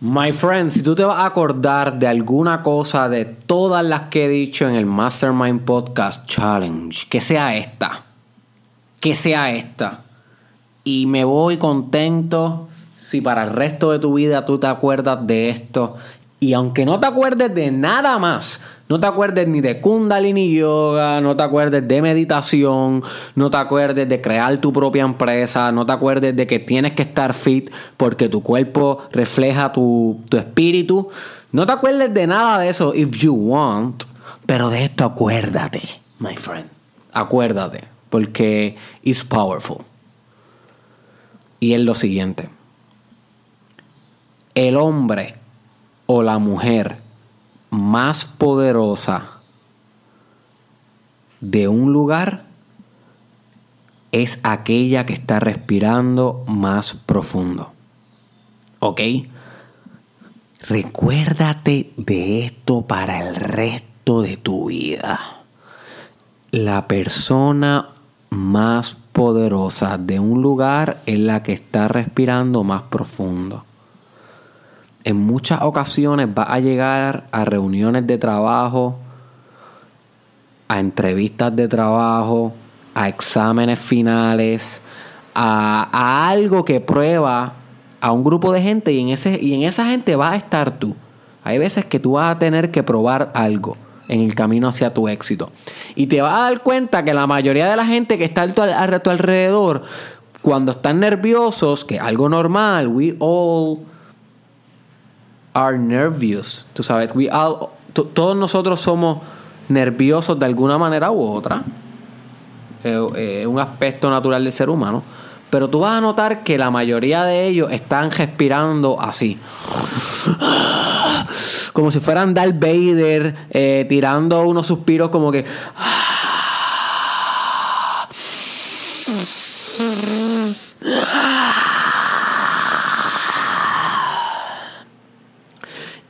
My friend, si tú te vas a acordar de alguna cosa de todas las que he dicho en el Mastermind Podcast Challenge, que sea esta. Que sea esta. Y me voy contento si para el resto de tu vida tú te acuerdas de esto. Y aunque no te acuerdes de nada más, no te acuerdes ni de Kundalini Yoga, no te acuerdes de meditación, no te acuerdes de crear tu propia empresa, no te acuerdes de que tienes que estar fit porque tu cuerpo refleja tu, tu espíritu. No te acuerdes de nada de eso if you want, pero de esto acuérdate, my friend. Acuérdate, porque it's powerful. Y es lo siguiente. El hombre o la mujer más poderosa de un lugar es aquella que está respirando más profundo. ¿Ok? Recuérdate de esto para el resto de tu vida. La persona más poderosa de un lugar es la que está respirando más profundo en muchas ocasiones vas a llegar a reuniones de trabajo, a entrevistas de trabajo, a exámenes finales, a, algo que prueba a un grupo de gente y en, ese, y en esa gente vas a estar tú. Hay veces que tú vas a tener que probar algo en el camino hacia tu éxito. Y te vas a dar cuenta que la mayoría de la gente que está a tu, alrededor, cuando están nerviosos, que algo normal, we all are. Tú sabes, todos nosotros somos nerviosos de alguna manera u otra. Es eh, un aspecto natural del ser humano. Pero tú vas a notar que la mayoría de ellos están respirando así. Como si fueran Darth Vader, eh, tirando unos suspiros como que...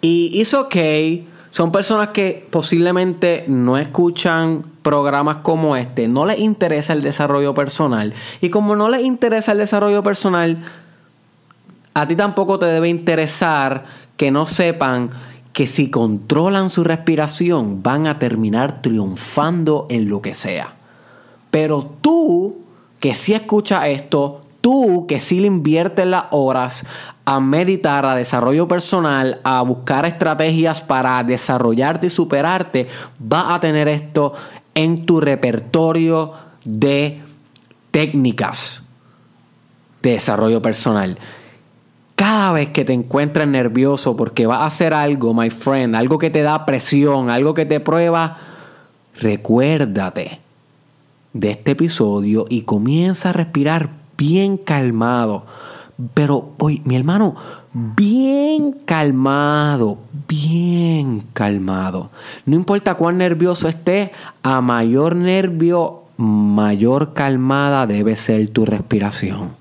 Y it's okay. Son personas que posiblemente no escuchan programas como este, no les interesa el desarrollo personal. Y como no les interesa el desarrollo personal, a ti tampoco te debe interesar que no sepan que si controlan su respiración van a terminar triunfando en lo que sea. Pero tú, que sí escuchas esto, tú que sí le inviertes las horas a meditar, a desarrollo personal, a buscar estrategias para desarrollarte y superarte, vas a tener esto en tu repertorio de técnicas de desarrollo personal. Cada vez que te encuentres nervioso porque vas a hacer algo, my friend, algo que te da presión, algo que te prueba, recuérdate de este episodio y comienza a respirar bien calmado pero, oye, mi hermano, bien calmado, bien calmado. No importa cuán nervioso esté, a mayor nervio, mayor calmada debe ser tu respiración.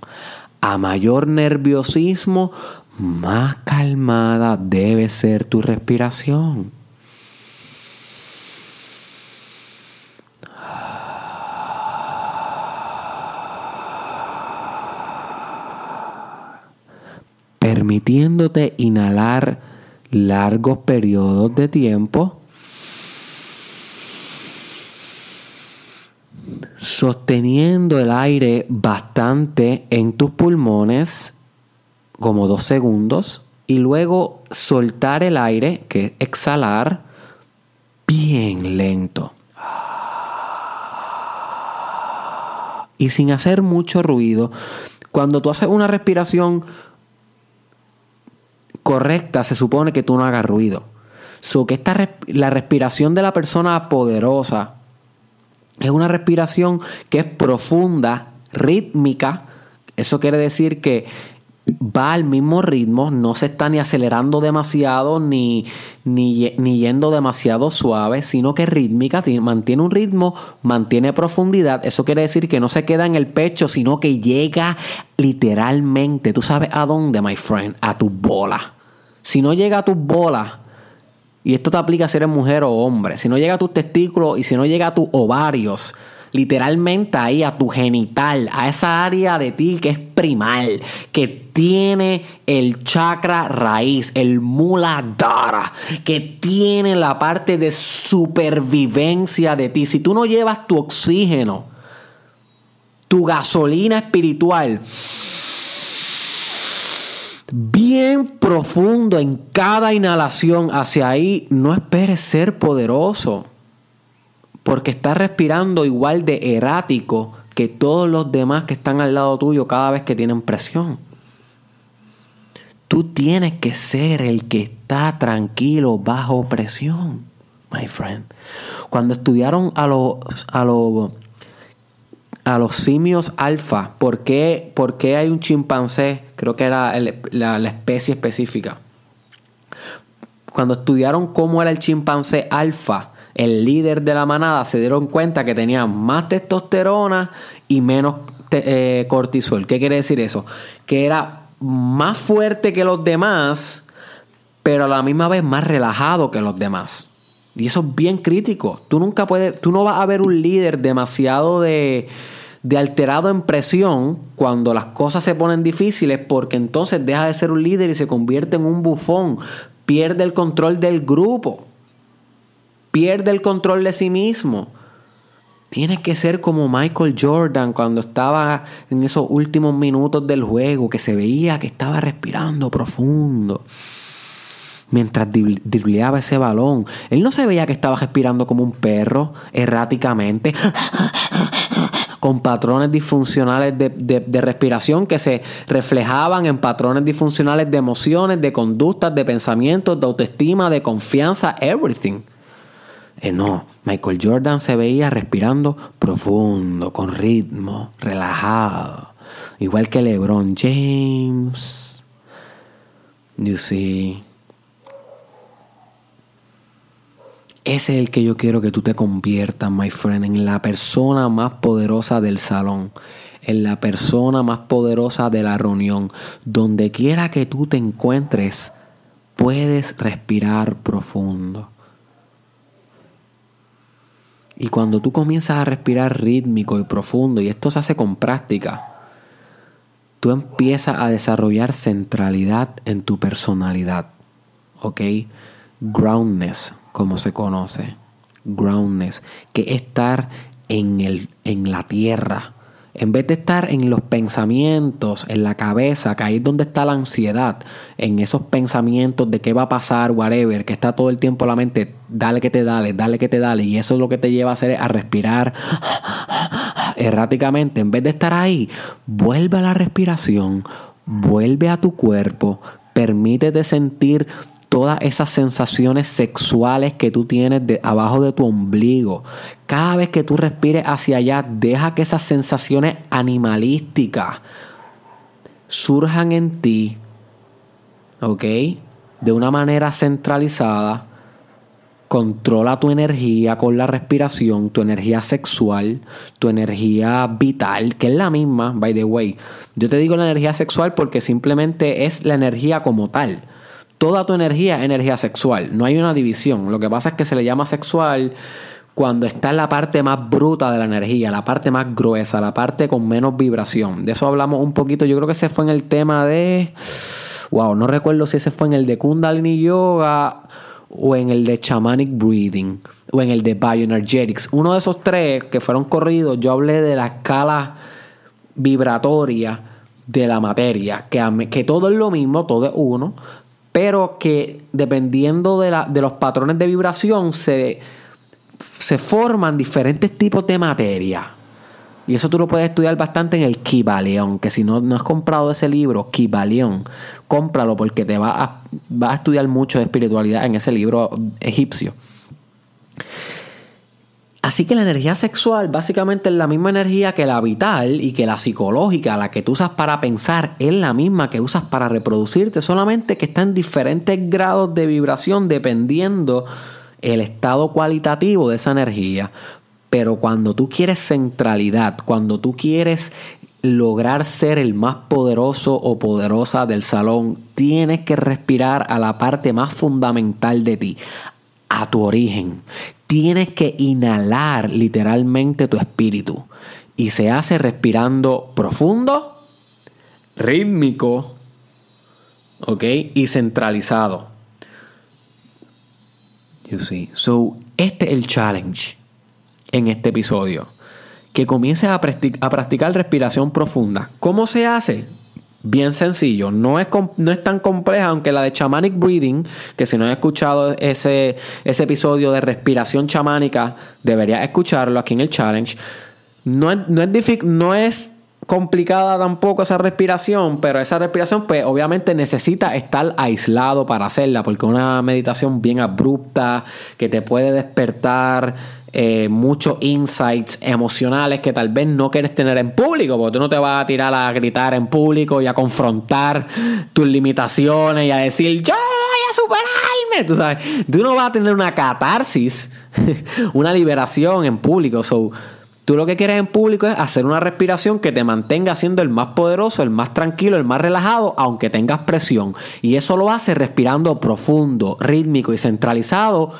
A mayor nerviosismo, más calmada debe ser tu respiración. Permitiéndote inhalar largos periodos de tiempo, sosteniendo el aire bastante en tus pulmones, como dos segundos, y luego soltar el aire, que es exhalar, bien lento. Y sin hacer mucho ruido, cuando tú haces una respiración correcta, se supone que tú no hagas ruido. So que esta la respiración de la persona poderosa es una respiración que es profunda, rítmica. Eso quiere decir que va al mismo ritmo, no se está ni acelerando demasiado ni, ni, ni, yendo demasiado suave, sino que rítmica, mantiene un ritmo, mantiene profundidad. Eso quiere decir que no se queda en el pecho, sino que llega literalmente, tú sabes a dónde, my friend, a tu bola. Si no llega a tus bolas, y esto te aplica si eres mujer o hombre, si no llega a tus testículos y si no llega a tus ovarios, literalmente ahí a tu genital, a esa área de ti que es primal, que tiene el chakra raíz, el muladhara, que tiene la parte de supervivencia de ti. Si tú no llevas tu oxígeno, tu gasolina espiritual, bien profundo en cada inhalación hacia ahí, no esperes ser poderoso porque estás respirando igual de errático que todos los demás que están al lado tuyo cada vez que tienen presión. Tú tienes que ser el que está tranquilo bajo presión, my friend. Cuando estudiaron a los, a los, a los simios alfa, ¿por qué, hay un chimpancé? Creo que era la, la especie específica. Cuando estudiaron cómo era el chimpancé alfa, el líder de la manada, se dieron cuenta que tenía más testosterona y menos eh, cortisol. ¿Qué quiere decir eso? Que era más fuerte que los demás, pero a la misma vez más relajado que los demás. Y eso es bien crítico. Tú nunca puedes, tú no vas a ver un líder demasiado de, de alterado en presión cuando las cosas se ponen difíciles, porque entonces deja de ser un líder y se convierte en un bufón, pierde el control del grupo pierde el control de sí mismo. Tiene que ser como Michael Jordan cuando estaba en esos últimos minutos del juego, que se veía que estaba respirando profundo. Mientras dribleaba ese balón, él no se veía que estaba respirando como un perro, erráticamente, con patrones disfuncionales de, de, respiración que se reflejaban en patrones disfuncionales de emociones, de conductas, de pensamientos, de autoestima, de confianza, everything. Eh, no, Michael Jordan se veía respirando profundo, con ritmo, relajado. Igual que LeBron James. You see. Ese es el que yo quiero que tú te conviertas, my friend, en la persona más poderosa del salón, en la persona más poderosa de la reunión. Donde quiera que tú te encuentres, puedes respirar profundo. Y cuando tú comienzas a respirar rítmico y profundo, y esto se hace con práctica, tú empiezas a desarrollar centralidad en tu personalidad. ¿Ok? Groundness, como se conoce. Groundness, que es estar en, el, en la tierra en vez de estar en los pensamientos, en la cabeza, que ahí es donde está la ansiedad, en esos pensamientos de qué va a pasar, whatever, que está todo el tiempo la mente, dale que te dale, dale que te dale, y eso es lo que te lleva a hacer a respirar erráticamente. En vez de estar ahí, vuelve a la respiración, vuelve a tu cuerpo, permítete sentir todas esas sensaciones sexuales que tú tienes de, abajo de tu ombligo. Cada vez que tú respires hacia allá, deja que esas sensaciones animalísticas surjan en ti, ¿ok? De una manera centralizada. Controla tu energía con la respiración, tu energía sexual, tu energía vital, que es la misma, by the way. Yo te digo la energía sexual porque simplemente es la energía como tal toda tu energía es energía sexual. No hay una división. Lo que pasa es que se le llama sexual cuando está en la parte más bruta de la energía, la parte más gruesa, la parte con menos vibración. De eso hablamos un poquito. Yo creo que ese fue en el tema de. Wow, no recuerdo si ese fue en el de Kundalini Yoga o en el de Shamanic Breathing o en el de Bioenergetics. Uno de esos tres que fueron corridos, yo hablé de la escala vibratoria de la materia, que, que todo es lo mismo, todo es uno, pero que dependiendo de, la, de los patrones de vibración se, se forman diferentes tipos de materia. Y eso tú lo puedes estudiar bastante en el Kibaleón, que si no, no has comprado ese libro, Kibaleón, cómpralo porque te va a, va a estudiar mucho de espiritualidad en ese libro egipcio. Así que la energía sexual básicamente es la misma energía que la vital y que la psicológica, la que tú usas para pensar, es la misma que usas para reproducirte, solamente que está en diferentes grados de vibración dependiendo el estado cualitativo de esa energía. Pero cuando tú quieres centralidad, cuando tú quieres lograr ser el más poderoso o poderosa del salón, tienes que respirar a la parte más fundamental de ti, a tu origen. Tienes que inhalar literalmente tu espíritu. Y se hace respirando profundo, rítmico, ¿ok? Y centralizado. You see. So, este es el challenge en este episodio. Que comiences a, practicar respiración profunda. ¿Cómo se hace? Bien sencillo, no es, no es tan compleja, aunque la de Shamanic Breathing, que si no has escuchado ese, ese episodio de respiración chamánica, deberías escucharlo aquí en el challenge. No es, no no es complicada tampoco esa respiración, pero esa respiración pues obviamente necesita estar aislado para hacerla, porque una meditación bien abrupta que te puede despertar eh, muchos insights emocionales que tal vez no quieres tener en público, porque tú no te vas a tirar a gritar en público y a confrontar tus limitaciones y a decir yo voy a superarme, tú sabes, tú no vas a tener una catarsis, una liberación en público, so Tú lo que quieres en público es hacer una respiración que te mantenga siendo el más poderoso, el más tranquilo, el más relajado, aunque tengas presión. Y eso lo hace respirando profundo, rítmico y centralizado.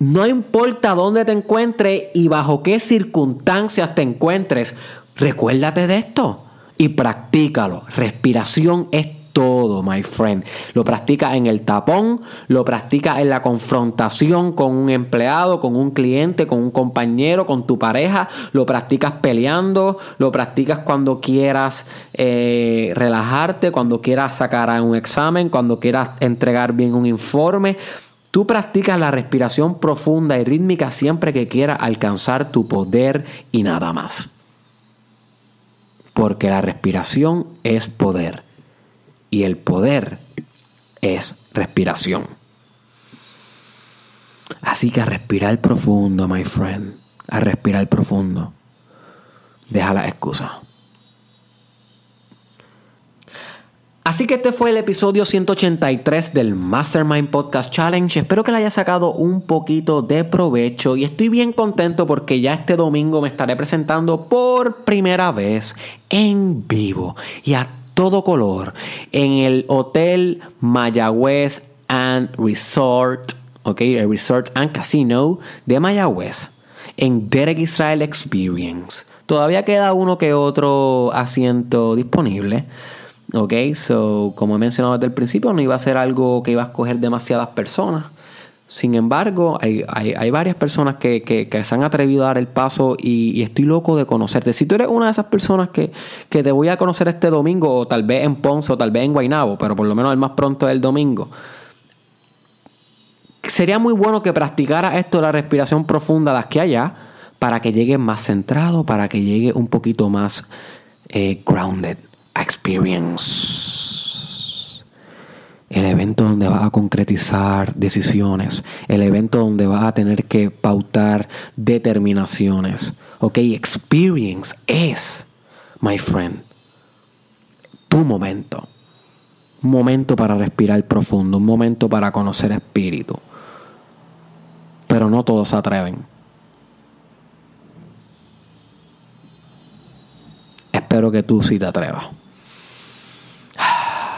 No importa dónde te encuentres y bajo qué circunstancias te encuentres, recuérdate de esto y practícalo. Respiración es todo, my friend. Lo practica en el tapón, lo practica en la confrontación con un empleado, con un cliente, con un compañero, con tu pareja, lo practicas peleando, lo practicas cuando quieras eh, relajarte, cuando quieras sacar un examen, cuando quieras entregar bien un informe. Tú practicas la respiración profunda y rítmica siempre que quieras alcanzar tu poder y nada más. Porque la respiración es poder y el poder es respiración. Así que a respirar profundo, my friend. A respirar profundo. Deja la excusa. Así que este fue el episodio 183 del Mastermind Podcast Challenge. Espero que le haya sacado un poquito de provecho y estoy bien contento porque ya este domingo me estaré presentando por primera vez en vivo y a todo color en el Hotel Mayagüez and Resort, ok, el Resort and Casino de Mayagüez, en Derek Israel Experience. Todavía queda uno que otro asiento disponible. Ok, so como he mencionado desde el principio, no iba a ser algo que iba a escoger demasiadas personas. Sin embargo, hay, varias personas que, se han atrevido a dar el paso y, estoy loco de conocerte. Si tú eres una de esas personas que, te voy a conocer este domingo, o tal vez en Ponce, o tal vez en Guaynabo, pero por lo menos el más pronto es el domingo, sería muy bueno que practicara esto de la respiración profunda de aquí allá para que llegue más centrado, para que llegue un poquito más eh, grounded experience el evento donde vas a concretizar decisiones, el evento donde vas a tener que pautar determinaciones. Ok, experience es, my friend, tu momento. Un momento para respirar profundo, un momento para conocer espíritu. Pero no todos se atreven. Espero que tú sí te atrevas.